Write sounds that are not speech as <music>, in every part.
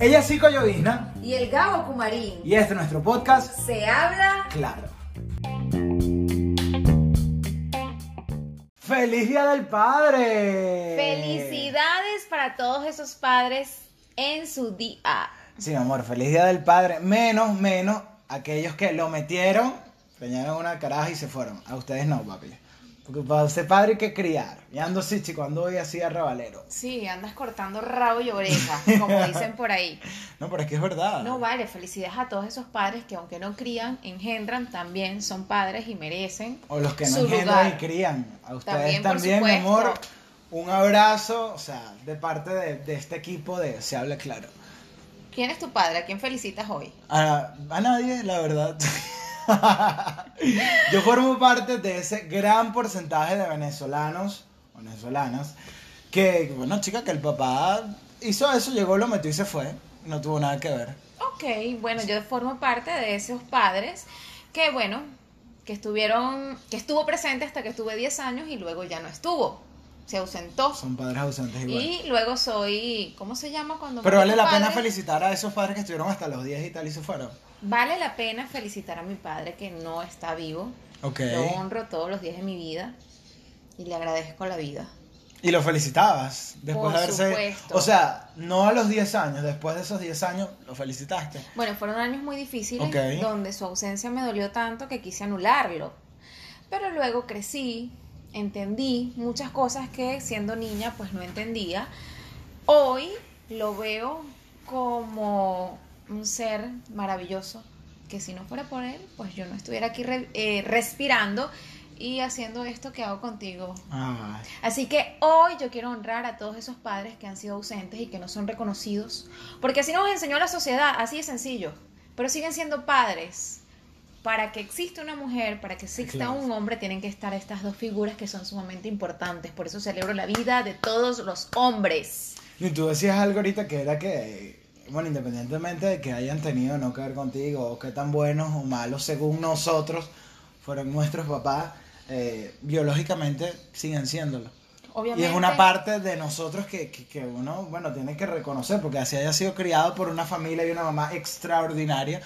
Ella es Cico Llovizna Y el Gabo Kumarín. y este es nuestro podcast Se habla. Claro. ¡Feliz Día del Padre! Felicidades para todos esos padres en su día. Sí, amor, feliz Día del Padre. Menos, menos aquellos que lo metieron, peñaron una caraja y se fueron. A ustedes no, papi. Porque para ser padre hay que criar. Y ando así, chico, ando hoy así a revalero. Sí, andas cortando rabo y oreja, como dicen por ahí. <laughs> No, pero es que es verdad. No vale, felicidades a todos esos padres que aunque no crían, engendran, también son padres y merecen O los que no su engendran y crían. A ustedes También, mi amor. Un abrazo, o sea, de parte de, de este equipo de Se Habla Claro. ¿Quién es tu padre? ¿A quién felicitas hoy? A, a nadie, la verdad. <laughs> <laughs> Yo formo parte de ese gran porcentaje de venezolanos, venezolanas, que, bueno, chica, que el papá hizo eso, llegó, lo metió y se fue. No tuvo nada que ver. Ok, bueno, yo formo parte de esos padres que, bueno, que estuvieron, que estuvo presente hasta que estuve 10 años y luego ya no estuvo, se ausentó. Son padres ausentes igual. Y luego soy, ¿cómo se llama cuando... Pero vale la pena felicitar a esos padres que estuvieron hasta los 10 y tal y se fueron. Vale la pena felicitar a mi padre que no está vivo. Ok. Lo honro todos los días de mi vida y le agradezco la vida. Y lo felicitabas después Por de haberse... supuesto. O sea, no a los 10 años, después de esos 10 años lo felicitaste. Bueno, fueron años muy difíciles Ok. donde su ausencia me dolió tanto que quise anularlo. Pero luego crecí, entendí muchas cosas que siendo niña pues no entendía. Hoy lo veo como un ser maravilloso que si no fuera por él pues yo no estuviera aquí re- eh, respirando y haciendo esto que hago contigo Ay. Así que hoy yo quiero honrar a todos esos padres que han sido ausentes y que no son reconocidos, porque así nos enseñó la sociedad, así de sencillo, pero siguen siendo padres. Para que exista una mujer, para que exista Claro. un hombre, tienen que estar estas dos figuras que son sumamente importantes. Por eso celebro la vida de todos los hombres. Y tú decías algo ahorita que era que, bueno, independientemente de que hayan tenido no que ver contigo, o que tan buenos o malos según nosotros fueron nuestros papás, eh, biológicamente siguen siéndolo. Obviamente. Y es una parte de nosotros que, que, que uno, bueno, tiene que reconocer, porque así haya sido criado por una familia y una mamá extraordinaria.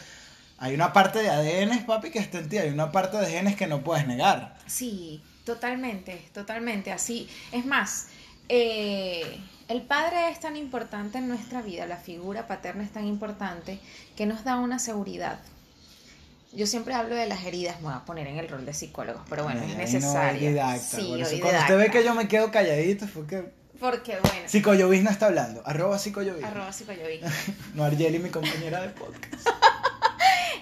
Hay una parte de ADN, papi, que está en ti, hay una parte de genes que no puedes negar. Sí, totalmente, totalmente. Así, es más, eh, el padre es tan importante en nuestra vida, la figura paterna es tan importante que nos da una seguridad. Yo siempre hablo de las heridas, me voy a poner en el rol de psicólogo, pero bueno, Ay, es no, necesario. didacta, sí, cuando usted ve didacta. que yo me quedo calladito, es porque Porque bueno, Psicoyovisna está hablando. Arroba psicoyovisna. arroba psicoyoví. No <laughs> Argeli, mi compañera de podcast. <laughs>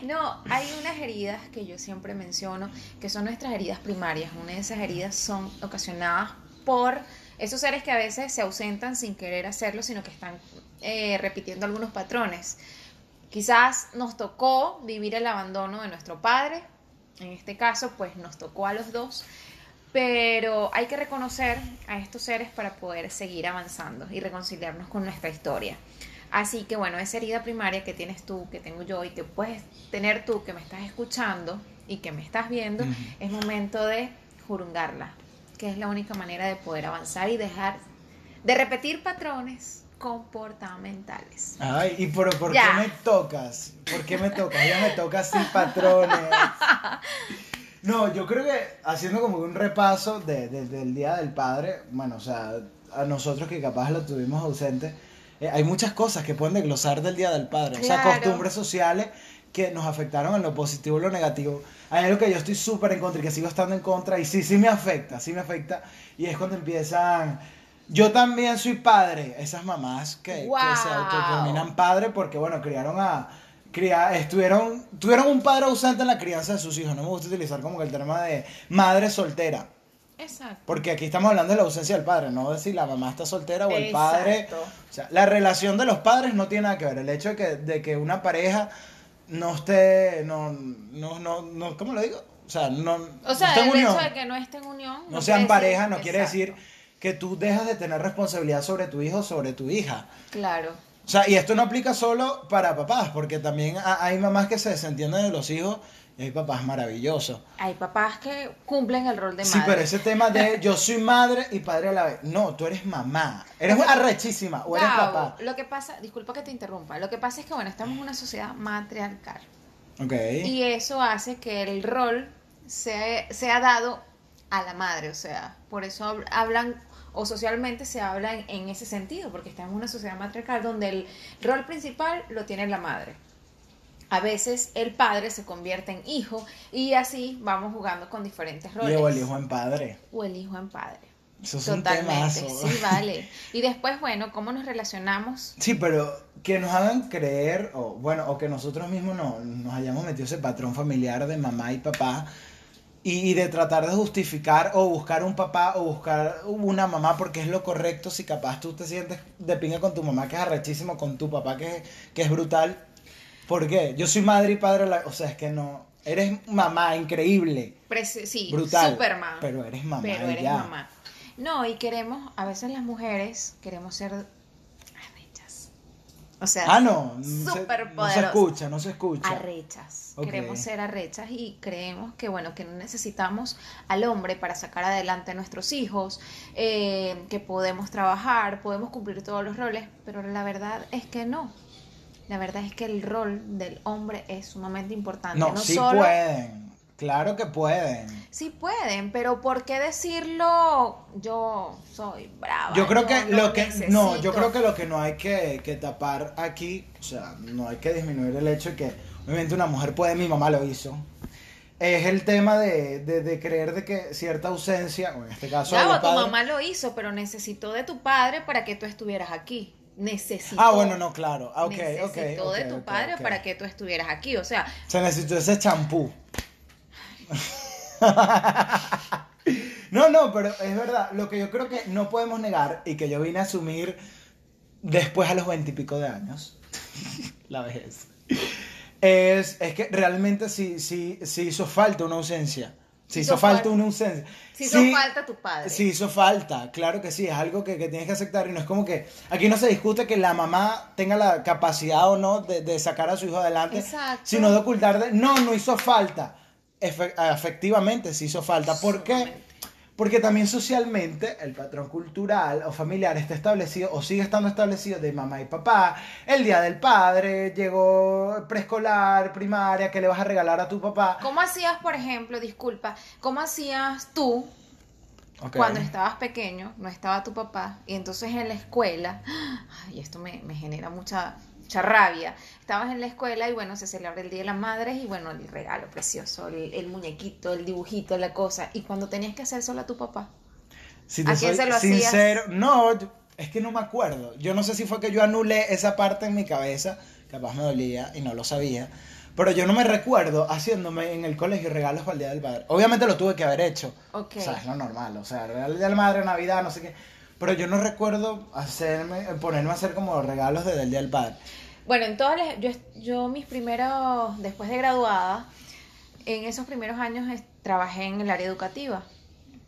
No, hay unas heridas que yo siempre menciono, que son nuestras heridas primarias. Una de esas heridas son ocasionadas por esos seres que a veces se ausentan sin querer hacerlo, sino que están eh, repitiendo algunos patrones. Quizás nos tocó vivir el abandono de nuestro padre, en este caso pues nos tocó a los dos, pero hay que reconocer a estos seres para poder seguir avanzando y reconciliarnos con nuestra historia. Así que bueno, esa herida primaria que tienes tú, que tengo yo y que puedes tener tú, que me estás escuchando y que me estás viendo, es momento de jurungarla, que es la única manera de poder avanzar y dejar de repetir patrones comportamentales. Ay, ¿y por, por qué Ya. me tocas? ¿Por qué me tocas? Ella me toca sin patrones. <laughs> No, yo creo que haciendo como un repaso de, de- del Día del Padre, bueno, o sea, a nosotros que capaz lo tuvimos ausente, eh, hay muchas cosas que pueden desglosar del Día del Padre. O sea, Claro. costumbres sociales que nos afectaron en lo positivo y lo negativo. Hay algo que yo estoy súper en contra y que sigo estando en contra y sí, sí me afecta, sí me afecta. Y es cuando empiezan... Yo también soy padre, esas mamás que, que se Guau. autodenominan padre porque, bueno, criaron a... Cría, estuvieron, tuvieron un padre ausente en la crianza de sus hijos. No me gusta utilizar como que el tema de madre soltera. Exacto. Porque aquí estamos hablando de la ausencia del padre, no de si la mamá está soltera o el padre. Exacto. O sea, la relación de los padres no tiene nada que ver. El hecho de que, de que una pareja no esté, no, no, no, no, ¿cómo lo digo? O sea, no, O no sea, esté en el unión, hecho de que no estén en unión. no sean pareja, decir- no quiere Exacto. decir que tú dejas de tener responsabilidad sobre tu hijo sobre tu hija. Claro. O sea, y esto no aplica solo para papás, porque también ha- hay mamás que se desentienden de los hijos Y hay papás maravillosos. Hay papás que cumplen el rol de Sí, madre. pero ese tema de <laughs> yo soy madre y padre a la vez. No, tú eres mamá. Eres arrechísima o eres Gabo, papá. Lo que pasa, disculpa que te interrumpa, lo que pasa es que, bueno, estamos en una sociedad matriarcal. Ok. Y eso hace que el rol sea, sea dado a la madre, o sea, por eso hab- hablan o socialmente se habla en, en ese sentido, porque estamos en una sociedad matriarcal donde el rol principal lo tiene la madre. A veces el padre se convierte en hijo y así vamos jugando con diferentes roles. o el hijo en padre. O el hijo en padre. Eso es un Totalmente, sí, vale. Y después, bueno, ¿cómo nos relacionamos? Sí, pero que nos hagan creer, o bueno, o que nosotros mismos no, nos hayamos metido ese patrón familiar de mamá y papá, y, y de tratar de justificar o buscar un papá o buscar una mamá porque es lo correcto, si capaz tú te sientes de pinga con tu mamá que es arrechísimo, con tu papá que, que es brutal. ¿Por qué? Yo soy madre y padre, o sea, es que no, eres mamá, increíble, Preci- sí, brutal, Superman. pero eres mamá pero eres ya. mamá. No, y queremos, a veces las mujeres queremos ser arrechas. O sea, Ah, no, no se, no se Superpoderosas. escucha, no se escucha. arrechas. Queremos ser arrechas y creemos que, bueno, que no necesitamos al hombre para sacar adelante a nuestros hijos, eh, que podemos trabajar, podemos cumplir todos los roles, pero la verdad es que no. La verdad es que el rol del hombre es sumamente importante. No, no sí solo pueden, claro que pueden. Sí pueden, pero ¿por qué decirlo? Yo soy brava. Yo creo yo que no lo que no, yo necesito"? creo que lo que no hay que, que tapar aquí, o sea, no hay que disminuir el hecho de que obviamente una mujer puede, mi mamá lo hizo. Es el tema de, de, de creer de que cierta ausencia, o en este caso del tu padre- mamá lo hizo, pero necesitó de tu padre para que tú estuvieras aquí. Necesitó. Ah, bueno, no, claro. Ah, ok, ok. necesitó de ok, tu ok, padre para que tú estuvieras aquí. O sea, Se necesitó ese champú. no, no, pero es verdad. Lo que yo creo que no podemos negar y que yo vine a asumir después a los veintipico de años, <laughs> la vejez, es, es que realmente sí, sí, sí hizo falta una ausencia. Sí hizo Hizo falta falta. una ausencia. si hizo Sí, falta tu padre. Sí hizo falta, claro que sí, es algo que, que tienes que aceptar y no es como que aquí no se discute que la mamá tenga la capacidad o no de, de sacar a su hijo adelante, Exacto. sino de ocultar, de, no, no hizo falta. Efe- efectivamente sí hizo falta. ¿Por qué? Porque también socialmente el patrón cultural o familiar está establecido o sigue estando establecido de mamá y papá. El día del padre, llegó preescolar, primaria, ¿qué le vas a regalar a tu papá? ¿Cómo hacías, por ejemplo, disculpa, cómo hacías tú cuando estabas pequeño, no estaba tu papá, y entonces en la escuela, <gasps> y esto me, me genera mucha, mucha rabia, estabas en la escuela y bueno, se celebra el Día de las Madres y bueno, el regalo precioso, el, el muñequito, el dibujito, la cosa, y cuando tenías que hacer solo a tu papá. Si ¿A quién soy se lo hacías? sincero, no, es que no me acuerdo. Yo no sé si fue que yo anulé esa parte en mi cabeza, capaz me dolía y no lo sabía. Pero yo no me recuerdo haciéndome en el colegio regalos para el Día del Padre. Obviamente lo tuve que haber hecho. Ok. O sea, es lo normal. O sea, del Día de la Madre, Navidad, no sé qué. Pero yo no recuerdo hacerme, ponerme a hacer como regalos desde el Día del Padre. Bueno, en todas las, yo, mis primeros, después de graduada, en esos primeros años trabajé en el área educativa.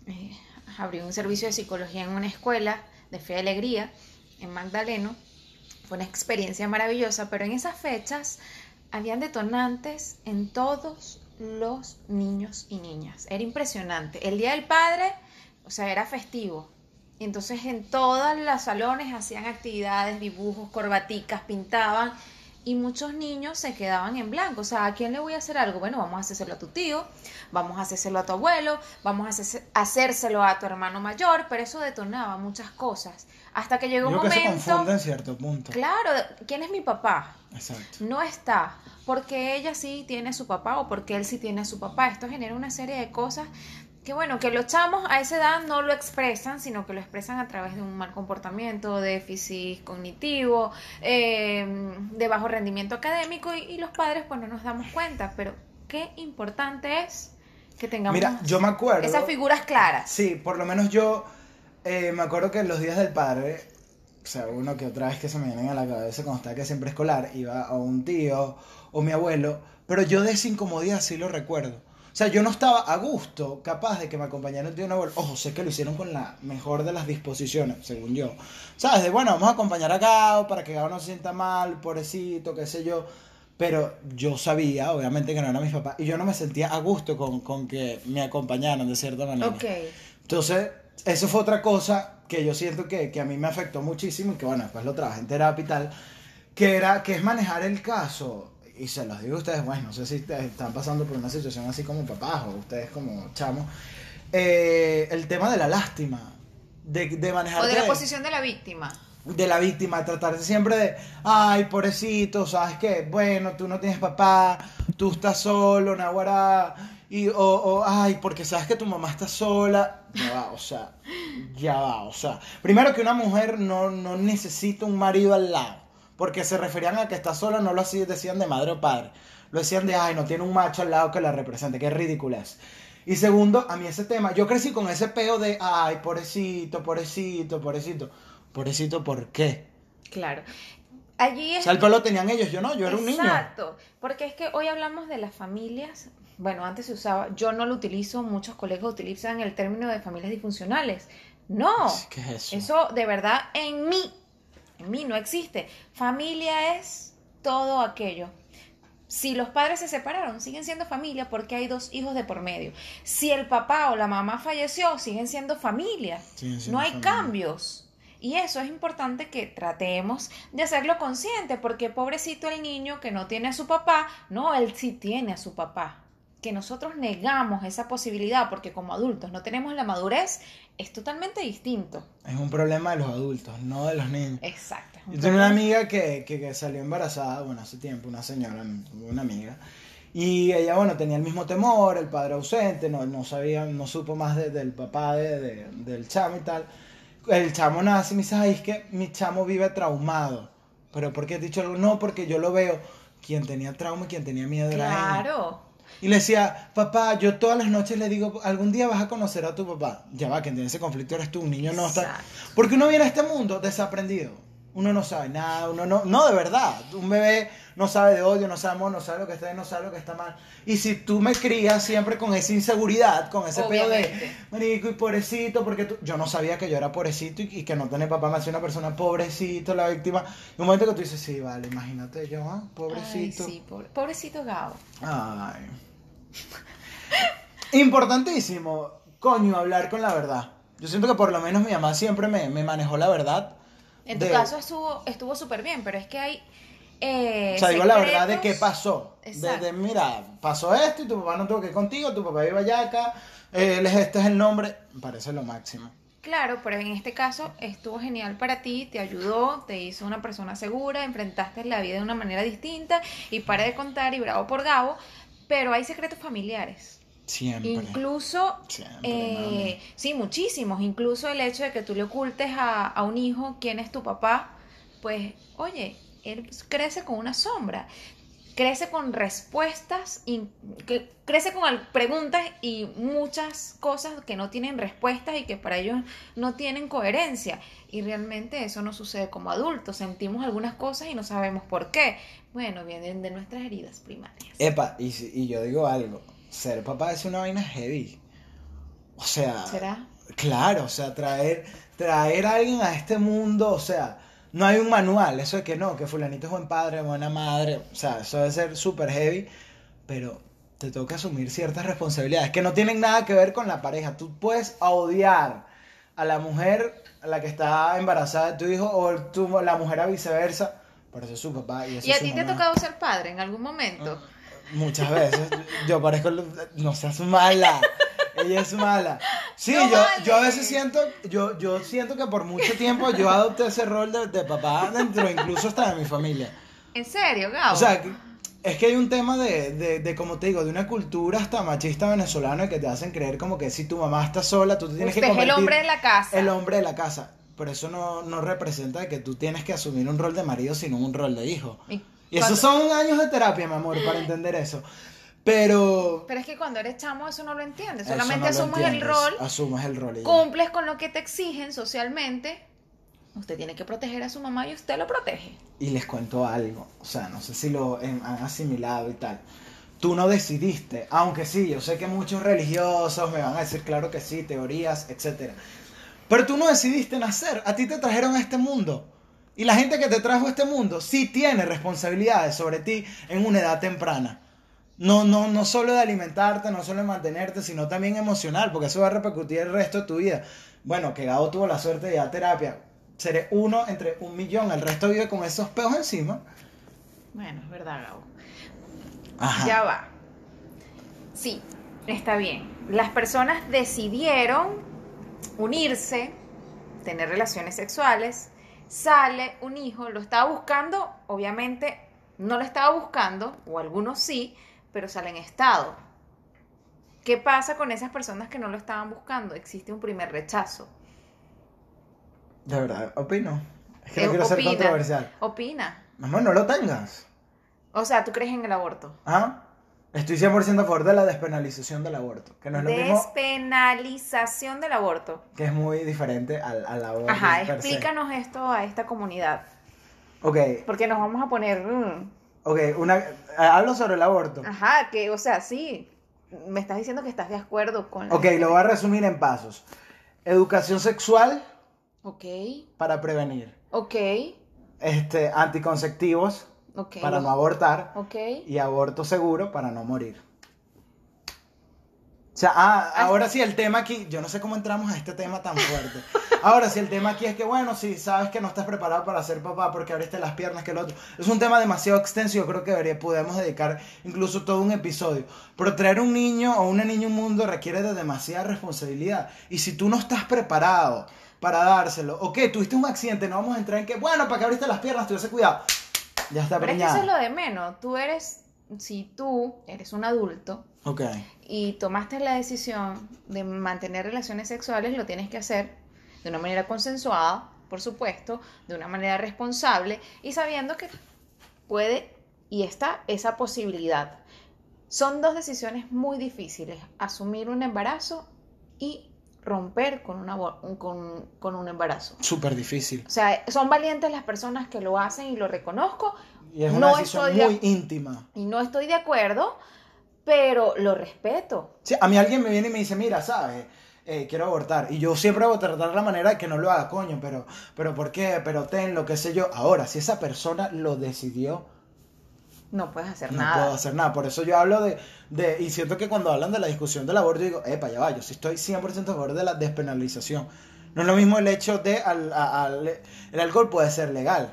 Eh, abrí un servicio de psicología en una escuela de fe y alegría en Magdaleno. Fue una experiencia maravillosa, pero en esas fechas habían detonantes en todos los niños y niñas. Era impresionante. El Día del Padre, o sea, era festivo. Y entonces en todos los salones hacían actividades, dibujos, corbaticas, pintaban. Y muchos niños se quedaban en blanco. O sea, ¿a quién le voy a hacer algo? Bueno, vamos a hacérselo a tu tío, vamos a hacérselo a tu abuelo, vamos a hacérselo a tu hermano mayor, pero eso detonaba muchas cosas. Hasta que llegó Yo un que se momento. confunde en cierto punto. Claro, ¿quién es mi papá? Exacto. no está porque ella sí tiene a su papá o porque él sí tiene a su papá. Esto genera una serie de cosas que bueno, que los chamos a esa edad no lo expresan, sino que lo expresan a través de un mal comportamiento, déficit cognitivo, eh, de bajo rendimiento académico y, y los padres pues no nos damos cuenta, pero qué importante es que tengamos Mira, yo me acuerdo. esas figuras claras. Sí, por lo menos yo eh, me acuerdo que en los días del padre, o sea, uno que otra vez que se me viene a la cabeza cuando estaba que siempre escolar, iba a un tío o mi abuelo, pero yo de esa incomodidad sí lo recuerdo. O sea, yo no estaba a gusto, capaz de que me acompañara un tío o un abuelo. Ojo, sé que lo hicieron con la mejor de las disposiciones, según yo. ¿Sabes? De bueno, vamos a acompañar a Gao para que Gao no se sienta mal, pobrecito, qué sé yo. pero yo sabía, obviamente, que no eran mis papás, y yo no me sentía a gusto con, con que me acompañaran de cierta manera. Ok. Entonces, eso fue otra cosa que yo siento que, que a mí me afectó muchísimo y que, bueno, después lo trabajé en terapia y tal, que, era, que es manejar el caso. Y se los digo a ustedes, bueno, no sé si están pasando por una situación así como papás o ustedes como chamos. Eh, el tema de la lástima, de, de manejar... O de la posición de la víctima. de la víctima, tratarse siempre de, ay, pobrecito, ¿sabes qué? Bueno, tú no tienes papá, tú estás solo, Naguará, y, o, o, ay, porque sabes que tu mamá está sola. Ya va, o sea, ya va, o sea. Primero que una mujer no, no necesita un marido al lado, porque se referían a que está sola, no lo así decían de madre o padre, lo decían de, ay, no tiene un macho al lado que la represente, qué ridícula es. Y segundo, a mí ese tema, yo crecí con ese peo de, ay, pobrecito, pobrecito, pobrecito. Pobrecito, ¿por qué? Claro. Allí O es sea, el pelo lo tenían ellos, yo no, yo era un niño. Exacto, porque es que hoy hablamos de las familias, bueno, antes se usaba, yo no lo utilizo, muchos colegas utilizan el término de familias disfuncionales. No, ¿Qué es eso? eso de verdad en mí, en mí no existe. Familia es todo aquello. Si los padres se separaron, siguen siendo familia porque hay dos hijos de por medio. Si el papá o la mamá falleció, siguen siendo familia. Siguen siendo no hay familia. cambios. Y eso es importante que tratemos de hacerlo consciente, porque pobrecito el niño que no tiene a su papá, no, él sí tiene a su papá. Que nosotros negamos esa posibilidad porque como adultos no tenemos la madurez, es totalmente distinto. Es un problema de los adultos, no de los niños. Exacto. Yo tengo una amiga que, que, que salió embarazada, bueno, hace tiempo, una señora, una amiga. Y ella, bueno, tenía el mismo temor, el padre ausente, no, no sabía, no supo más de- del papá de, de- del chamo y tal. El chamo nace y me dice, ay, es que mi chamo vive traumado. Pero ¿por qué has dicho algo? No, porque yo lo veo. Quien tenía trauma y quien tenía miedo era él. Claro. Y le decía, papá, yo todas las noches le digo, algún día vas a conocer a tu papá. Ya va, quien tiene ese conflicto eres tú, un niño no está. Porque uno viene a este mundo desaprendido. Uno no sabe nada, uno no, no de verdad. Un bebé no sabe de odio, no sabe amor, no sabe lo que está bien, no sabe lo que está mal. Y si tú me crías siempre con esa inseguridad, con ese pedo de, marico y pobrecito, porque tú... yo no sabía que yo era pobrecito y, y que no tener papá me hacía una persona pobrecito, la víctima. Y un momento que tú dices, sí, vale, imagínate yo, ah, pobrecito. Ay, sí, pobre- pobrecito Gabo. Ay. Importantísimo, coño, hablar con la verdad. Yo siento que por lo menos mi mamá siempre me, me manejó la verdad. En tu de- caso estuvo estuvo súper bien, pero es que hay eh, O sea, digo la verdad de qué pasó. De, de, mira, pasó esto y tu papá no tuvo que ir contigo, tu papá iba allá acá, es- este es el nombre. Me parece lo máximo. Claro, pero en este caso estuvo genial para ti, te ayudó, te hizo una persona segura, enfrentaste la vida de una manera distinta y para de contar y bravo por Gabo, pero hay secretos familiares. Siempre. Incluso, Siempre, eh, sí, muchísimos, incluso el hecho de que tú le ocultes a, a un hijo quién es tu papá, pues, oye, él crece con una sombra, crece con respuestas, que crece con preguntas y muchas cosas que no tienen respuestas y que para ellos no tienen coherencia. Y realmente eso no sucede como adultos, sentimos algunas cosas y no sabemos por qué. Bueno, vienen de nuestras heridas primarias. Epa, y, y yo digo algo, ser papá es una vaina heavy. O sea... ¿Será? Claro, o sea, traer, traer a alguien a este mundo, o sea, no hay un manual, eso de que no, que fulanito es buen padre, buena madre, o sea, eso debe ser súper heavy, pero te toca asumir ciertas responsabilidades que no tienen nada que ver con la pareja. Tú puedes odiar a la mujer a la que está embarazada de tu hijo o tú, la mujer a viceversa, pero eso es su papá y eso ¿Y a ti te ha tocado ser padre en algún momento? Muchas veces. Yo parezco. No seas mala. Ella es mala. Sí, No yo, vale. yo a veces siento. Yo, yo siento que por mucho tiempo yo adopté ese rol de, de papá dentro, incluso hasta de mi familia. ¿En serio, Gabo? O sea, es que hay un tema de, de, de, como te digo, de una cultura hasta machista venezolana que te hacen creer como que si tu mamá está sola, tú te tienes Usted que es el convertir hombre de la casa. el hombre de la casa. Pero eso no, no representa que tú tienes que asumir un rol de marido, sino un rol de hijo. Y Y esos son años de terapia, mi amor, para entender eso. Pero. Pero es que cuando eres chamo eso no lo entiendes. Solamente no asumes el rol, Asumes el rol. cumples con lo que te exigen socialmente. Usted tiene que proteger a su mamá y usted lo protege. Y les cuento algo. O sea, no sé si lo han asimilado y tal. Tú no decidiste, aunque sí, yo sé que muchos religiosos me van a decir, claro que sí, teorías, etcétera. Pero tú no decidiste nacer, a ti te trajeron a este mundo. Y la gente que te trajo a este mundo sí tiene responsabilidades sobre ti en una edad temprana. No, no, no solo de alimentarte, no solo de mantenerte, sino también emocional, porque eso va a repercutir el resto de tu vida. Bueno, que Gabo tuvo la suerte de ir a terapia. Seré uno entre un millón, el resto vive con esos peos encima. Bueno, es verdad, Gabo. Ajá. Ya va. Sí, está bien. Las personas decidieron unirse, tener relaciones sexuales, sale un hijo, lo estaba buscando, obviamente no lo estaba buscando, o algunos sí, pero sale en estado. ¿Qué pasa con esas personas que no lo estaban buscando? Existe un primer rechazo. De verdad, opino. Es que no Eh, quiero ser opina, controversial. Opina. Mamá, no lo tengas. O sea, ¿tú crees en el aborto? ¿Ah? Estoy 100% a favor de la despenalización del aborto, que no es lo mismo, Despenalización del aborto. que es muy diferente al, al aborto. Ajá, se. explícanos esto a esta comunidad. Ok, Porque nos vamos a poner. mm, ok, una, eh, hablo sobre el aborto. Ajá, que, o sea, sí. Me estás diciendo que estás de acuerdo con. la Ok, gente. lo voy a resumir en pasos. Educación sexual Ok, para prevenir. ok, Este, anticonceptivos para no abortar. Y aborto seguro para no morir. O sea, ah, ahora sí el tema aquí, yo no sé cómo entramos a este tema tan fuerte. Ahora sí el tema aquí es que, bueno, si sabes que no estás preparado para ser papá porque abriste las piernas que el otro. Es un tema demasiado extenso, yo creo que debería, podemos dedicar incluso todo un episodio. Pero traer un niño o una niña a un mundo requiere de demasiada responsabilidad. Y si tú no estás preparado para dárselo, ok, tuviste un accidente, no vamos a entrar en que, bueno, para que abriste las piernas, tuviese cuidado. Ya está Pero es que eso es lo de menos. Tú eres. Si tú eres un adulto y tomaste la decisión de mantener relaciones sexuales, lo tienes que hacer de una manera consensuada, por supuesto, de una manera responsable y sabiendo que puede y está esa posibilidad. Son dos decisiones muy difíciles, asumir un embarazo y romper con, una, con, con un embarazo. Súper difícil. O sea, son valientes las personas que lo hacen y lo reconozco Y es una No decisión estoy de- muy íntima. y no estoy de acuerdo, pero lo respeto. Sí, a mí alguien me viene y me dice, mira, ¿sabes? Eh, quiero abortar. Y yo siempre voy a tratar la manera de que no lo haga, coño, pero, pero ¿por qué? Pero ten, lo que sé yo. Ahora, si esa persona lo decidió, No puedes hacer no nada. puedo hacer nada. Por eso yo hablo de, de, y siento que cuando hablan de la discusión del aborto, digo, epa, ya va, yo sí estoy 100% a favor de la despenalización. No es lo mismo el hecho de, al, al- el alcohol puede ser legal.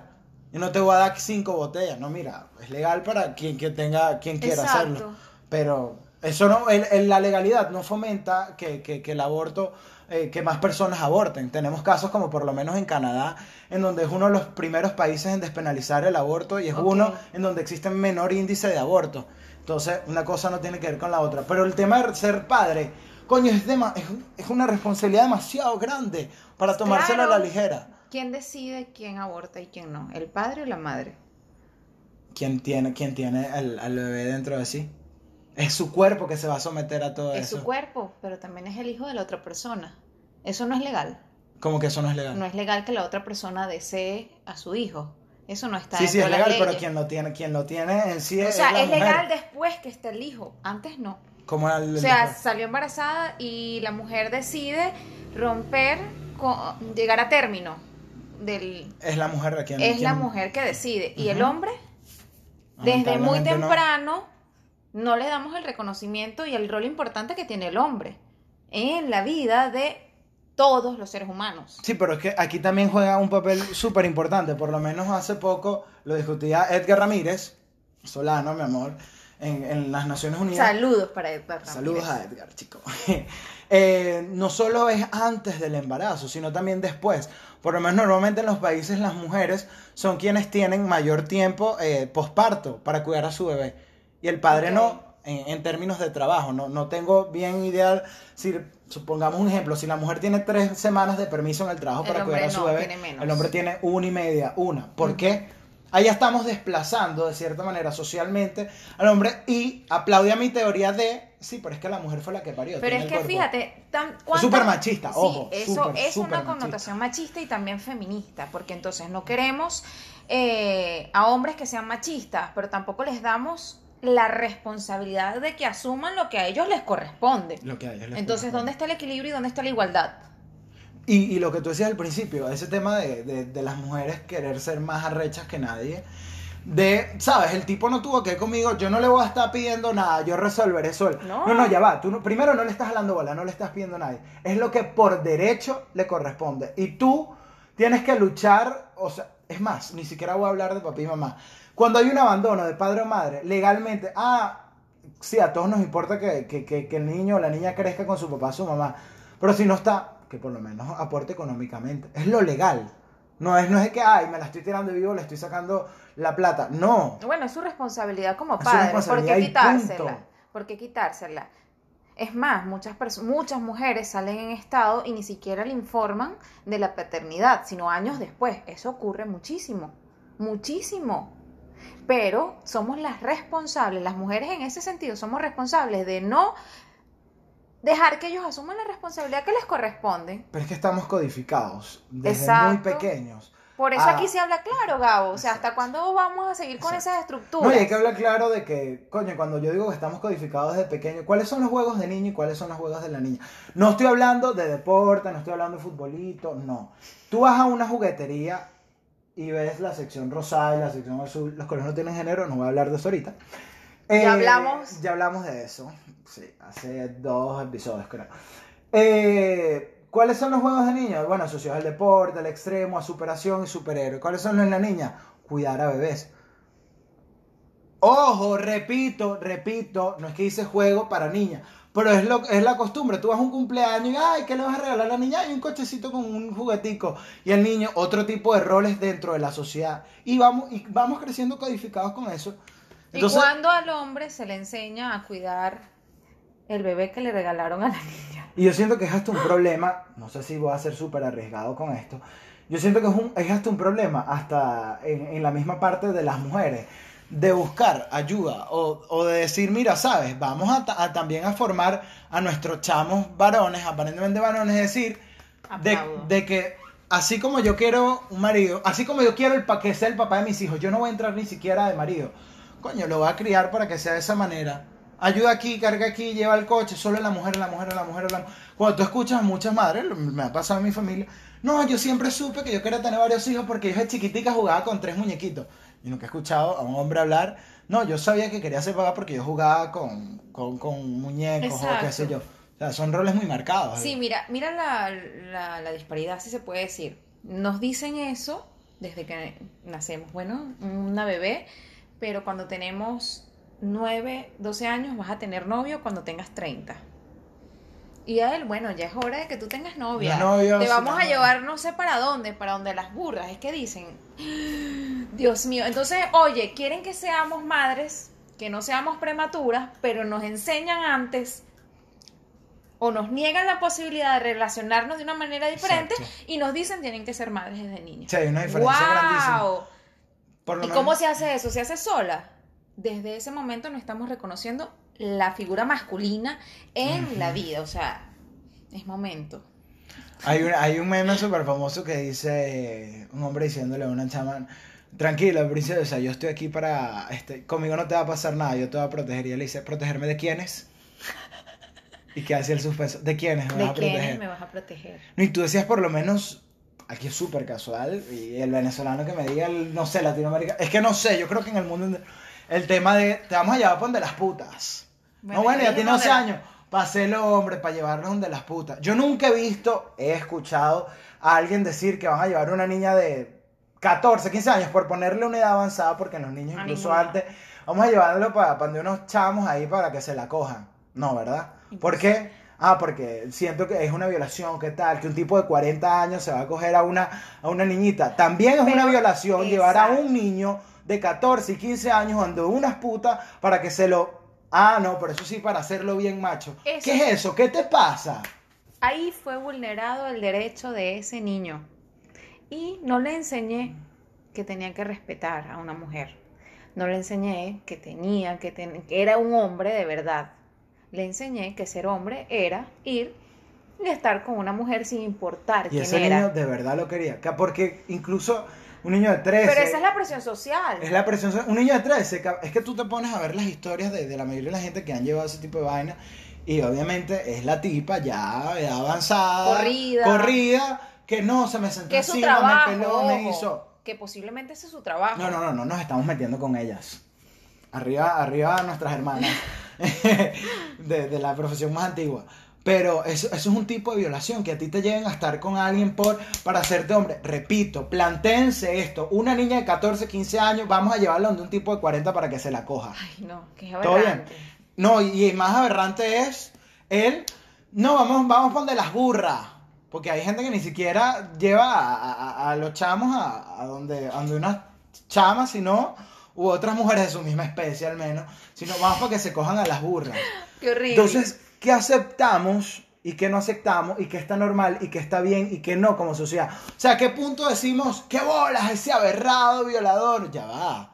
Yo no te voy a dar cinco botellas, no, mira, es legal para quien, que tenga, quien quiera Exacto. hacerlo. Pero eso no, el- el- la legalidad no fomenta que, que- que el aborto, eh, que más personas aborten. Tenemos casos como por lo menos en Canadá, en donde es uno de los primeros países en despenalizar el aborto y es uno en donde existe menor índice de aborto. Entonces, una cosa no tiene que ver con la otra. Pero el tema de ser padre, coño, es, dema- es, una responsabilidad demasiado grande para tomárselo a la Claro. ligera. ¿Quién decide quién aborta y quién no? ¿El padre o la madre? ¿Quién tiene, quién tiene al, al bebé dentro de sí? Es su cuerpo que se va a someter a todo Es eso. su cuerpo, pero también es el hijo de la otra persona. Eso no es legal. Como que eso no es legal. No es legal que la otra persona desee a su hijo. Eso no está sí, sí, es legal, pero quien lo tiene, quien lo tiene en sí O es, sea, la es mujer. legal después que esté el hijo. Antes no. Como el, O sea, salió embarazada y la mujer decide romper, con- llegar a término. Del, es la mujer a quien es la mujer que decide. Y el hombre, desde muy lamentablemente no. No. le damos el reconocimiento y el rol importante que tiene el hombre en la vida de todos los seres humanos. Sí, pero es que aquí también juega un papel súper importante. Por lo menos hace poco lo discutía Edgar Ramírez, Solano, mi amor, en, en las Naciones Unidas. Saludos para Edgar Ramírez. Saludos a Edgar, chico. <laughs> Eh, no solo es antes del embarazo, sino también después. Por lo menos normalmente en los países las mujeres son quienes tienen mayor tiempo eh, posparto para cuidar a su bebé. Y el padre no, en, en términos de trabajo. No, no tengo bien idea si, supongamos un ejemplo, si la mujer tiene tres semanas de permiso en el trabajo El para cuidar a su no, bebé, el hombre tiene una y media, una. ¿Por qué? Ahí ya estamos desplazando de cierta manera socialmente al hombre y aplaude a mi teoría de, sí, pero es que la mujer fue la que parió. Pero es que fíjate, tan, Es ¿cuántas- súper machista, Sí, ojo, eso es una machista. connotación machista y también feminista, porque entonces no queremos eh, a hombres que sean machistas, pero tampoco les damos la responsabilidad de que asuman lo que a ellos les corresponde. Lo que a ellos les Entonces. ¿dónde está el equilibrio y dónde está la igualdad? Y, y lo que tú decías al principio, ese tema de, de, de las mujeres querer ser más arrechas que nadie. De, ¿sabes? El tipo no tuvo que ir conmigo, yo no le voy a estar pidiendo nada, yo resolveré solo. No. No, no, ya va. Tú no- primero no le estás jalando bola, no le estás pidiendo a nadie. Es lo que por derecho le corresponde. Y tú tienes que luchar, o sea, es más, ni siquiera voy a hablar de papá y mamá. Cuando hay un abandono de padre o madre, legalmente, ah, sí, a todos nos importa que, que- que- que el niño o la niña crezca con su papá o su mamá. Pero si no está, que por lo menos aporte económicamente. Es lo legal. No es, no es que, ay, me la estoy tirando vivo, le estoy sacando la plata. No. Bueno, es su responsabilidad como padre. ¿Por responsabilidad qué y quitársela? ¿Por qué quitársela? Es más, muchas, muchas mujeres salen en estado y ni siquiera le informan de la paternidad, sino años después. Eso ocurre muchísimo, muchísimo. Pero somos las responsables, las mujeres en ese sentido somos responsables de no dejar que ellos asuman la responsabilidad que les corresponde. Pero es que estamos codificados desde Exacto. muy pequeños. Por eso Ah. aquí se habla claro, Gabo. O sea, ¿hasta cuándo vamos a seguir con Exacto. esas estructuras? No, y hay que hablar claro de que, coño, cuando yo digo que estamos codificados desde pequeño, ¿cuáles son los juegos de niño y cuáles son los juegos de la niña? No estoy hablando de deporte, no estoy hablando de futbolito, no. Tú vas a una juguetería y ves la sección rosada y la sección azul, los colores no tienen género, no voy a hablar de eso ahorita. Eh, Ya hablamos. Ya hablamos de eso, sí, hace dos episodios creo. Eh, ¿Cuáles son los juegos de niños? Bueno, asociados al deporte, al extremo, a superación y superhéroe. ¿Cuáles son los de la niña? Cuidar a bebés. Ojo, repito, repito, no es que hice juego para niñas, pero es, lo, es la costumbre. Tú vas a un cumpleaños y, ay, ¿qué le vas a regalar a la niña? Hay un cochecito con un juguetico. Y el niño, otro tipo de roles dentro de la sociedad. Y vamos, y vamos creciendo codificados con eso. Entonces, ¿Y cuando al hombre se le enseña a cuidar el bebé que le regalaron a la <laughs> niña? Y yo siento que es hasta un problema, no sé si voy a ser súper arriesgado con esto, yo siento que es, un, es hasta un problema, hasta en, en la misma parte de las mujeres, de buscar ayuda o, o de decir, mira, sabes, vamos a, a también a formar a nuestros chamos varones, aparentemente varones, es decir, de, de que así como yo quiero un marido, así como yo quiero el pa que sea el papá de mis hijos, yo no voy a entrar ni siquiera de marido. Coño, lo voy a criar para que sea de esa manera. Ayuda aquí, carga aquí, lleva el coche, solo la mujer, la mujer, la mujer, la mujer. Cuando tú escuchas a muchas madres, me ha pasado en mi familia, no, yo siempre supe que yo quería tener varios hijos porque yo de chiquitica jugaba con tres muñequitos. Y nunca he escuchado a un hombre hablar, no, yo sabía que quería ser papá porque yo jugaba con, con, con muñecos o qué sé yo. O sea, son roles muy marcados. Sí, mira, mira la, la, la disparidad, si se puede decir. Nos dicen eso desde que nacemos. Bueno, una bebé, pero cuando tenemos 9, 12 años vas a tener novio cuando tengas 30. Y a él, bueno, ya es hora de que tú tengas novia. Te vamos a llevar no sé para dónde, para donde las burras. Es que dicen, Dios mío. Entonces, oye, quieren que seamos madres, que no seamos prematuras, pero nos enseñan antes o nos niegan la posibilidad de relacionarnos de una manera diferente Exacto. y nos dicen tienen que ser madres desde niños. Sí, hay una diferencia grandísima. ¡Wow! Por lo ¿Y menos- cómo se hace eso? ¿Se hace sola? Desde ese momento no estamos reconociendo la figura masculina en la vida. O sea, es momento. Hay un, hay un meme súper famoso que dice un hombre diciéndole a una chama, tranquila, princesa, yo estoy aquí para, este, conmigo no te va a pasar nada, yo te voy a proteger. Y él le dice, ¿protegerme de quiénes? Y que hace el suspenso, ¿de quiénes me ¿De vas a quiénes proteger? me vas a proteger? No, y tú decías por lo menos, aquí es súper casual, y el venezolano que me diga, el, no sé, Latinoamérica, es que no sé, yo creo que en el mundo, el tema de, te vamos a llevar por donde las putas. No, bueno, ya tiene 11 donde la- años, pasé el hombre para llevarnos donde las putas. Yo nunca he visto, he escuchado a alguien decir que van a llevar una niña de 14, 15 años, por ponerle una edad avanzada, porque los niños A incluso ninguna. antes, vamos a llevarlo para, para donde unos chamos ahí para que se la cojan. No, ¿verdad? ¿Por qué? Ah, porque siento que es una violación, ¿qué tal? Que un tipo de 40 años se va a coger a una, a una niñita. También es una violación llevar a un niño de 14 y 15 años donde unas putas para que se lo... Ah, no, pero eso sí, para hacerlo bien macho. Eso- ¿Qué es eso? ¿Qué te pasa? Ahí fue vulnerado el derecho de ese niño. Y no le enseñé que tenía que respetar a una mujer. No le enseñé que tenía que ten- que era un hombre de verdad. Le enseñé que ser hombre era ir y estar con una mujer sin importar Y quién ese era. niño de verdad lo quería. Que- Porque incluso un niño de 13... Pero esa es la presión social. Es la presión. Un niño de 13, ca- es que tú te pones a ver las historias de, de la mayoría de la gente que han llevado ese tipo de vaina Y obviamente es la tipa ya edad avanzada, Corrida. corrida, que no se me sentó Que encima, trabajo. me peló, me hizo. Que posiblemente ese es su trabajo. No, no, no, no nos estamos metiendo con ellas. Arriba, arriba nuestras hermanas <laughs> <laughs> de, de la profesión más antigua. Pero eso, eso es un tipo de violación, que a ti te lleguen a estar con alguien por, para hacerte hombre. Repito, plantéense esto. Una niña de 14, 15 años, vamos a llevarla donde un tipo de 40 para que se la coja. Ay, no, que es ¿Todo bien? aberrante. No, y, y más aberrante es él, no, vamos, vamos por donde las burras. Porque hay gente que ni siquiera lleva a, a- a los chamos a, a donde, a donde unas chamas, sino, u otras mujeres de su misma especie al menos, sino vamos para que se cojan a las burras. Qué horrible. Entonces, ¿qué aceptamos y qué no aceptamos y qué está normal y qué está bien y qué no como sociedad? O sea, ¿a qué punto decimos, qué bolas, ese aberrado violador? Ya va.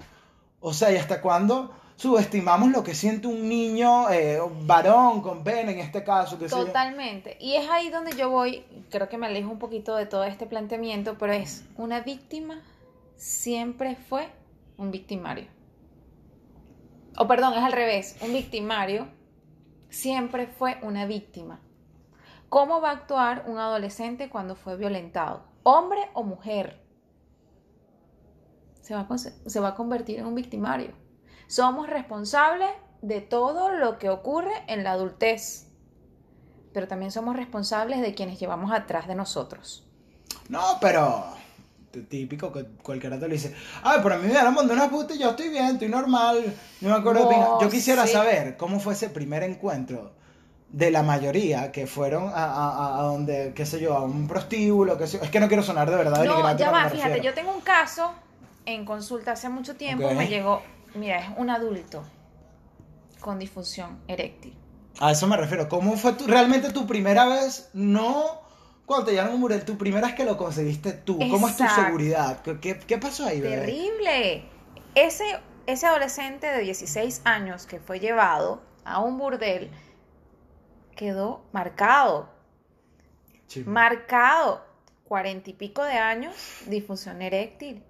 O sea, ¿y hasta cuándo subestimamos lo que siente un niño eh, varón con pene en este caso? yo? Totalmente. Y es ahí donde yo voy, creo que me alejo un poquito de todo este planteamiento, pero es una víctima siempre fue un victimario. O perdón, es al revés, un victimario siempre fue una víctima. ¿Cómo va a actuar un adolescente cuando fue violentado? ¿Hombre o mujer? Se va a, convertir en un victimario. Somos responsables de todo lo que ocurre en la adultez, pero también somos responsables de quienes llevamos atrás de nosotros. No, pero típico que cualquiera te lo dice. Ay, pero a mí me dieron de una puta y yo estoy bien, estoy normal. No me acuerdo de pinga". No Yo quisiera saber cómo fue ese primer encuentro de la mayoría que fueron a, a- a donde, qué sé yo, a un prostíbulo, qué sé yo. Es que no quiero sonar de verdad No, ya va, fíjate, refiero. yo tengo un caso en consulta hace mucho tiempo, me llegó, mira, es un adulto con disfunción eréctil. A eso me refiero. ¿Cómo fue tu, realmente tu primera vez? No cuando te llevaron un murel, tu primera vez que lo conseguiste tú. ¿Cómo es tu seguridad? ¿Qué, pasó ahí, bebé? Terrible. Ese, ese adolescente de 16 años que fue llevado a un burdel quedó marcado, marcado, cuarenta y pico de años, disfunción eréctil.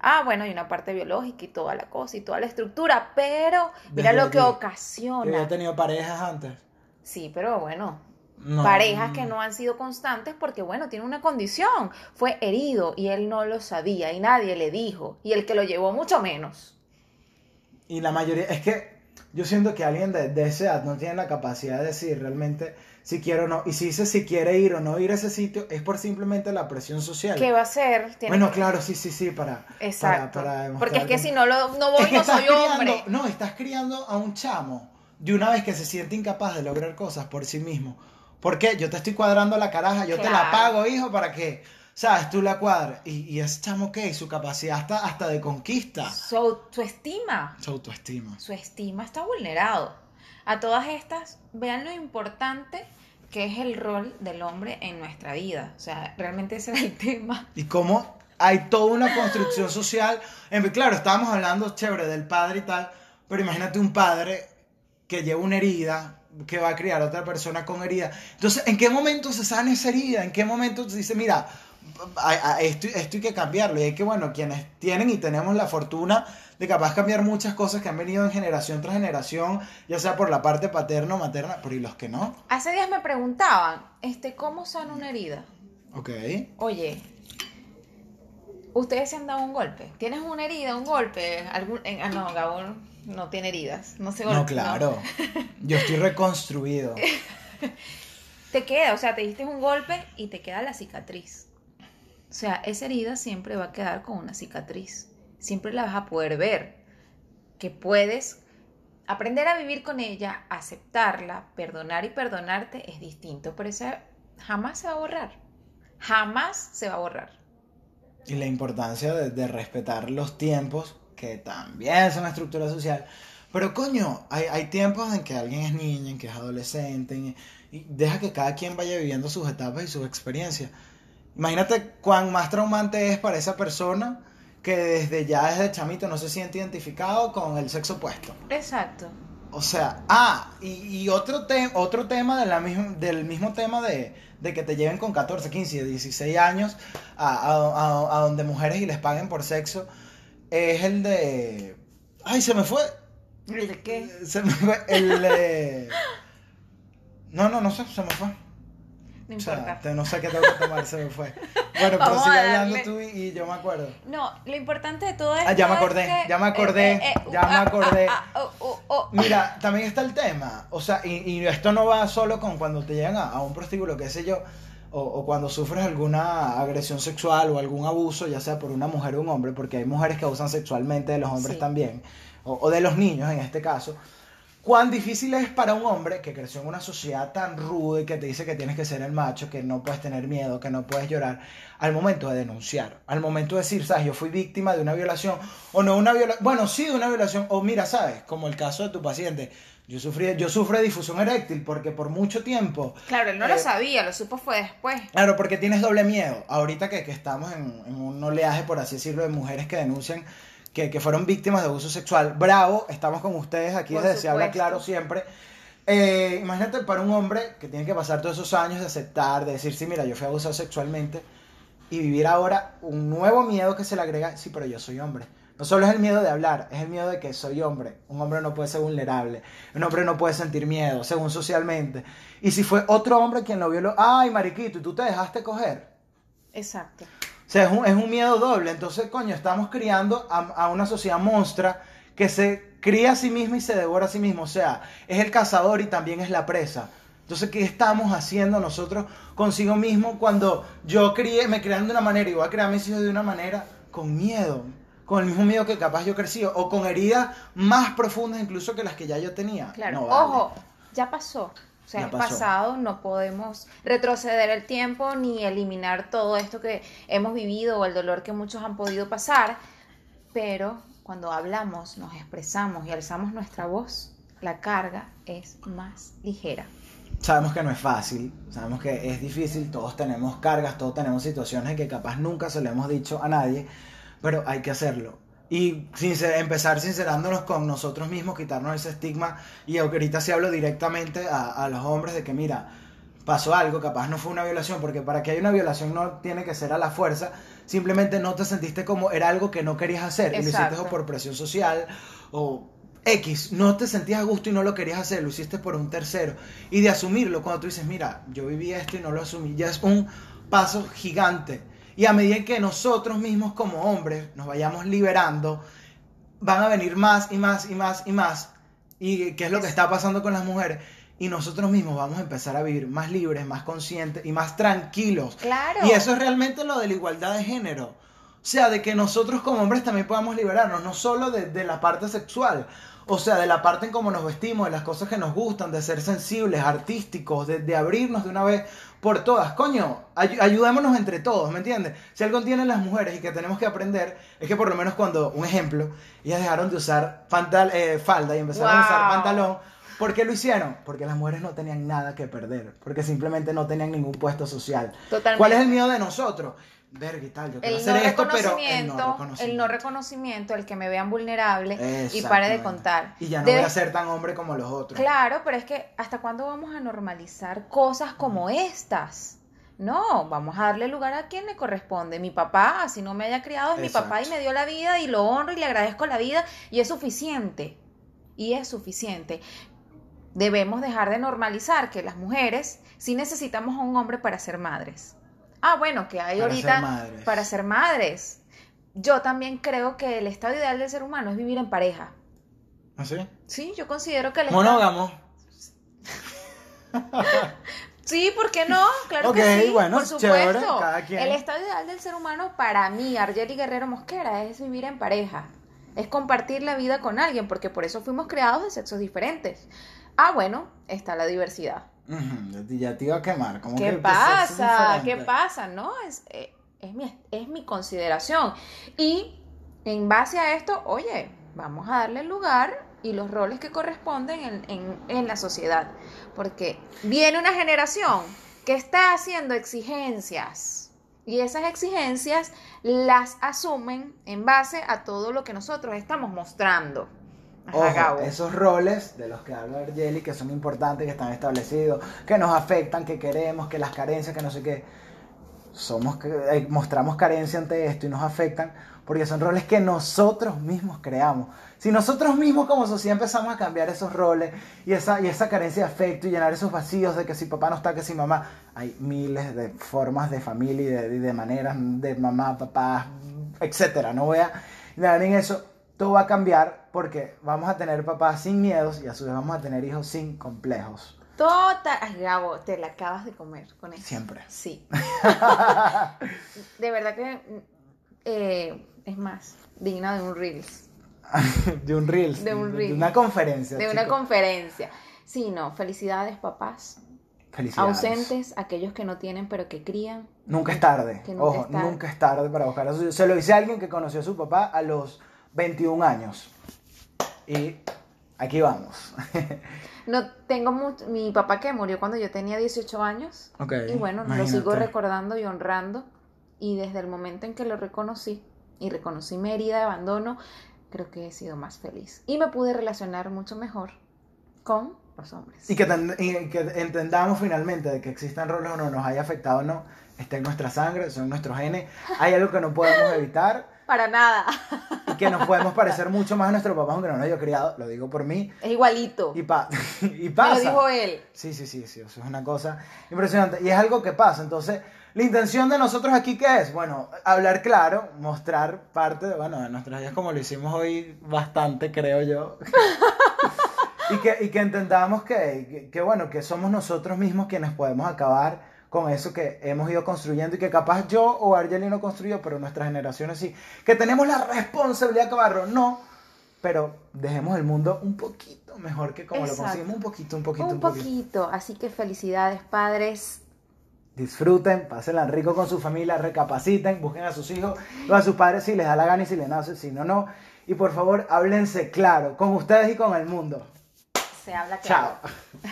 Ah, bueno, hay una parte biológica y toda la cosa y toda la estructura, pero mira Desde lo que allí. Yo ocasiona. había tenido parejas antes. Sí, pero bueno, No. parejas que no han sido constantes porque, bueno, tiene una condición. Fue herido y él no lo sabía y nadie le dijo. Y el que lo llevó mucho menos. Y la mayoría, es que yo siento que alguien de, de esa edad no tiene la capacidad de decir realmente si quiere o no. Y si dice si quiere ir o no ir a ese sitio, es por simplemente la presión social. ¿Qué va a hacer? Tiene Bueno, que- claro, sí, sí, sí, para. Exacto. para- porque es que que- si no, lo, no Es voy, que no soy criando- hombre. No, estás criando a un chamo de una vez que se siente incapaz de lograr cosas por sí mismo. ¿Por qué? Yo te estoy cuadrando la caraja, yo te la pago, hijo, para que, ¿sabes? Tú la cuadras. Y, y ese chamo, ¿qué? Su capacidad hasta, hasta de conquista. Su autoestima. Su autoestima. Su estima está vulnerado. A todas estas, vean lo importante que es el rol del hombre en nuestra vida. O sea, realmente ese era el <laughs> tema. Y cómo hay toda una construcción <laughs> social. En- Claro, estábamos hablando chévere del padre y tal, pero imagínate un padre que lleva una herida, que va a criar a otra persona con herida. Entonces, ¿en qué momento se sana esa herida? ¿En qué momento se dice, mira, a- a- esto, esto hay que cambiarlo? Y hay que, bueno, quienes tienen y tenemos la fortuna de capaz cambiar muchas cosas que han venido en generación tras generación, ya sea por la parte paterna o materna, pero ¿y los que no? Hace días me preguntaban, este, ¿cómo sana una herida? Ok. Oye, ¿ustedes se han dado un golpe? ¿Tienes una herida, un golpe? ¿Algún, en- ah, no, Gabón no tiene heridas, no se No, golpea. claro. Yo estoy reconstruido. <laughs> Te queda, o sea, te diste un golpe y te queda la cicatriz. O sea, esa herida siempre va a quedar con una cicatriz. Siempre la vas a poder ver. Que puedes aprender a vivir con ella, aceptarla, perdonar y perdonarte es distinto, pero esa jamás se va a borrar. Jamás se va a borrar. Y la importancia de, de respetar los tiempos, que también es una estructura social. Pero coño, hay, hay tiempos en que alguien es niña, en que es adolescente, en- y deja que cada quien vaya viviendo sus etapas y sus experiencias. Imagínate cuán más traumante es para esa persona que desde ya desde chamito no se siente identificado con el sexo opuesto. Exacto. O sea, ah, y, y otro, te- otro tema de la del mismo tema de, de que te lleven con 14, 15, 16 años a, a- a- a donde mujeres y les paguen por sexo, es el de... Ay, se me fue. ¿El de qué? Se me fue el de... No, no, no sé, se me fue. No O sea, importa. no sé qué tengo que tomar, se me fue. Bueno, <laughs> pero sigue hablando tú y, y yo me acuerdo. No, lo importante de todo esto Ah, ya me es acordé, que- ya me acordé, eh, ya me ah, acordé. ah, ah, oh, oh, oh. Mira, también está el tema, o sea, y, y esto no va solo con cuando te llegan a, a un prostíbulo, qué sé yo, o, o cuando sufres alguna agresión sexual o algún abuso, ya sea por una mujer o un hombre, porque hay mujeres que abusan sexualmente de los hombres Sí. también, o, o de los niños en este caso. Cuán difícil es para un hombre que creció en una sociedad tan ruda y que te dice que tienes que ser el macho, que no puedes tener miedo, que no puedes llorar, al momento de denunciar, al momento de decir, sabes, yo fui víctima de una violación, o no una violación, bueno, sí de una violación, o mira, sabes, como el caso de tu paciente, yo sufrí, yo sufro de difusión eréctil porque por mucho tiempo, Claro, él no lo eh, sabía, lo supo fue después. claro, porque tienes doble miedo, ahorita que, que estamos en, en un oleaje, por así decirlo, de mujeres que denuncian que, que fueron víctimas de abuso sexual, bravo, estamos con ustedes, aquí Por desde Se Habla. Claro siempre. Eh, imagínate para un hombre que tiene que pasar todos esos años de aceptar, de decir, sí, mira, yo fui abusado sexualmente, y vivir ahora un nuevo miedo que se le agrega, sí, pero yo soy hombre. No solo es el miedo de hablar, es el miedo de que soy hombre. Un hombre no puede ser vulnerable, un hombre no puede sentir miedo, según socialmente. Y si fue otro hombre quien lo violó, ay, mariquito, y tú te dejaste coger. Exacto. O sea, es un, es un miedo doble. Entonces, coño, estamos criando a, a una sociedad monstrua que se cría a sí misma y se devora a sí mismo. O sea, es el cazador y también es la presa. Entonces, ¿qué estamos haciendo nosotros consigo mismo cuando yo crié, me crean de una manera y voy a crear a mis hijos de una manera con miedo? Con el mismo miedo que capaz yo crecí o con heridas más profundas incluso que las que ya yo tenía. Claro, No vale. ojo, ya pasó. O sea, Ya es pasó. pasado, no podemos retroceder el tiempo ni eliminar todo esto que hemos vivido o el dolor que muchos han podido pasar, pero cuando hablamos, nos expresamos y alzamos nuestra voz, la carga es más ligera. Sabemos que no es fácil, sabemos que es difícil, todos tenemos cargas, todos tenemos situaciones que capaz nunca se le hemos dicho a nadie, pero hay que hacerlo. Y sincer- empezar sincerándonos con nosotros mismos, quitarnos ese estigma. Y ahorita sí hablo directamente a, a los hombres de que, mira, pasó algo, capaz no fue una violación, porque para que haya una violación no tiene que ser a la fuerza, simplemente no te sentiste como era algo que no querías hacer, y lo hiciste o por presión social o X, no te sentías a gusto y no lo querías hacer, lo hiciste por un tercero. Y de asumirlo, cuando tú dices, mira, yo viví esto y no lo asumí, ya es un paso gigante. Y a medida que nosotros mismos como hombres nos vayamos liberando, van a venir más y más y más y más. Y qué es lo que está pasando con las mujeres. Y nosotros mismos vamos a empezar a vivir más libres, más conscientes y más tranquilos. Claro. Y eso es realmente lo de la igualdad de género. O sea, de que nosotros como hombres también podamos liberarnos, no solo de, de la parte sexual, o sea, de la parte en cómo nos vestimos, de las cosas que nos gustan, de ser sensibles, artísticos, de, de abrirnos de una vez por todas. Coño, ay- ayudémonos entre todos, ¿me entiendes? Si algo tienen las mujeres y que tenemos que aprender, es que por lo menos cuando, un ejemplo, ellas dejaron de usar eh, falda y empezaron a usar pantalón, ¿Por qué lo hicieron? Porque las mujeres no tenían nada que perder, porque simplemente no tenían ningún puesto social. Totalmente. ¿Cuál es el miedo de nosotros? Verga y tal, yo quiero el no, hacer esto, pero el no reconocimiento, el no reconocimiento, el que me vean vulnerable y pare de contar. Y ya no voy a ser tan hombre como los otros. Claro, pero es que ¿hasta cuándo vamos a normalizar cosas como estas? No, vamos a darle lugar a quien le corresponde. Mi papá, así no me haya criado, es mi papá y me dio la vida y lo honro y le agradezco la vida y es suficiente. Y es suficiente. Debemos dejar de normalizar que las mujeres sí necesitamos a un hombre para ser madres. Ah, bueno, que hay Para ahorita ser madres. para ser madres. Yo también creo que el estado ideal del ser humano es vivir en pareja. ¿Así? Sí, yo considero que el estado- Monógamo. <laughs> Sí, ¿por qué no? Claro que sí, bueno, por chévere, supuesto. cada quien. El estado ideal del ser humano para mí, Argeli Guerrero Mosquera, es vivir en pareja. Es compartir la vida con alguien, porque por eso fuimos creados de sexos diferentes. Ah, bueno, está la diversidad. Ya te- iba a quemar. como ¿Qué que pues, pasa? ¿Qué pasa? No, es, eh, es, mi, es mi consideración. Y en base a esto, oye, vamos a darle lugar y los roles que corresponden en, en- en la sociedad. Porque viene una generación que está haciendo exigencias. Y esas exigencias las asumen en base a todo lo que nosotros estamos mostrando. Ojo, esos roles de los que habla Argeli, que son importantes, que están establecidos, que nos afectan, que queremos, que las carencias, que no sé qué. somos, eh, mostramos carencia ante esto y nos afectan porque son roles que nosotros mismos creamos. Si nosotros mismos como sociedad empezamos a cambiar esos roles y esa, y esa carencia de afecto y llenar esos vacíos de que si papá no está, que si mamá, hay miles de formas de familia y de, de maneras de mamá, papá, etcétera. No voy a en eso. Todo va a cambiar porque vamos a tener papás sin miedos y a su vez vamos a tener hijos sin complejos. Total. Ay, Gabo, te la acabas de comer con eso. Siempre. Sí. <laughs> <laughs> de verdad que eh, es más, digna de un Reels. <laughs> de un Reels. De un Reels. De una conferencia. De una conferencia. Sí, no, felicidades papás. Felicidades. Ausentes, aquellos que no tienen pero que crían. Nunca es tarde. Que nunca Ojo, es tarde. nunca es tarde para buscar a su Se lo dice a alguien que conoció a su papá a los 21 años. Y aquí vamos. <laughs> No tengo mucho, mi papá que murió cuando yo tenía 18 años. Y bueno, lo sigo recordando y honrando. Y desde el momento en que lo reconocí y reconocí mi herida de abandono, creo que he sido más feliz. Y me pude relacionar mucho mejor con los hombres. Y que, ten- y que entendamos finalmente de que existan roles o no, nos haya afectado o no, está en nuestra sangre, son nuestros genes. Hay algo que no podemos evitar Para nada. y que nos podemos <laughs> parecer mucho más a nuestro papá, aunque no nos haya criado, lo digo por mí. Es igualito. Y, pa <laughs> y Me pasa. lo dijo él. Sí, sí, sí, sí, eso es una cosa impresionante. Y es algo que pasa. Entonces, la intención de nosotros aquí, ¿qué es? Bueno, hablar claro, mostrar parte de, bueno, de nuestras vidas como lo hicimos hoy bastante, creo yo. <laughs> y, que, y que entendamos que, que, que, bueno, que somos nosotros mismos quienes podemos acabar con eso que hemos ido construyendo y que capaz yo o Argeli no construyó, pero nuestras generaciones sí. Que tenemos la responsabilidad de acabarlo, no. Pero dejemos el mundo un poquito mejor que como Exacto. lo conseguimos, un poquito, un poquito, Un un poquito. poquito. Así que felicidades, padres. disfruten, pásenla rico con su familia, recapaciten, busquen a sus hijos o a sus padres si les da la gana y si les nace, si no, no. Y por favor, háblense claro, con ustedes y con el mundo. Se habla claro. Chao. <laughs>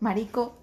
Marico,